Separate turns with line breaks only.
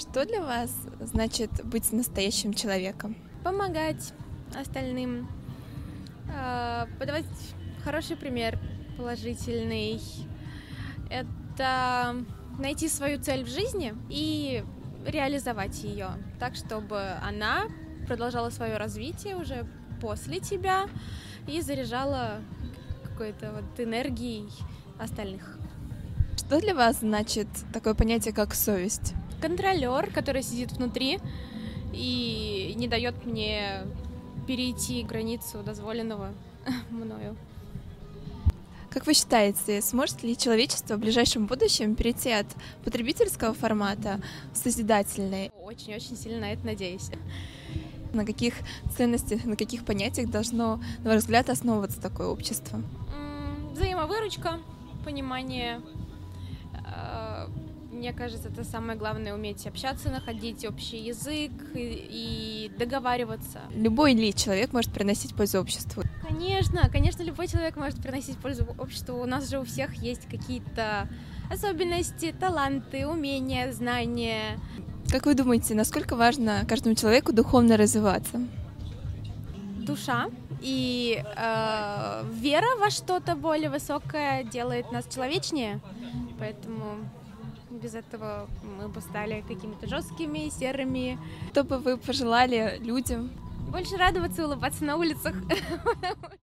Что для вас значит быть настоящим человеком?
Помогать остальным, э, подавать хороший пример, положительный. Это найти свою цель в жизни и реализовать ее так, чтобы она продолжала свое развитие уже после тебя и заряжала какой-то вот энергией остальных.
Что для вас значит такое понятие, как совесть?
Контролер, который сидит внутри и не дает мне перейти границу дозволенного мною.
Как вы считаете, сможет ли человечество в ближайшем будущем перейти от потребительского формата в созидательный?
Очень-очень сильно на это надеюсь.
На каких ценностях, на каких понятиях должно, на ваш взгляд, основываться такое общество?
Взаимовыручка, понимание. Мне кажется, это самое главное уметь общаться, находить общий язык и, и договариваться.
Любой ли человек может приносить пользу обществу?
Конечно, конечно, любой человек может приносить пользу обществу. У нас же у всех есть какие-то особенности, таланты, умения, знания.
Как вы думаете, насколько важно каждому человеку духовно развиваться?
Душа и э, вера во что-то более высокое делает нас человечнее, поэтому без этого мы бы стали какими-то жесткими, серыми.
Что бы вы пожелали людям?
Больше радоваться, улыбаться на улицах.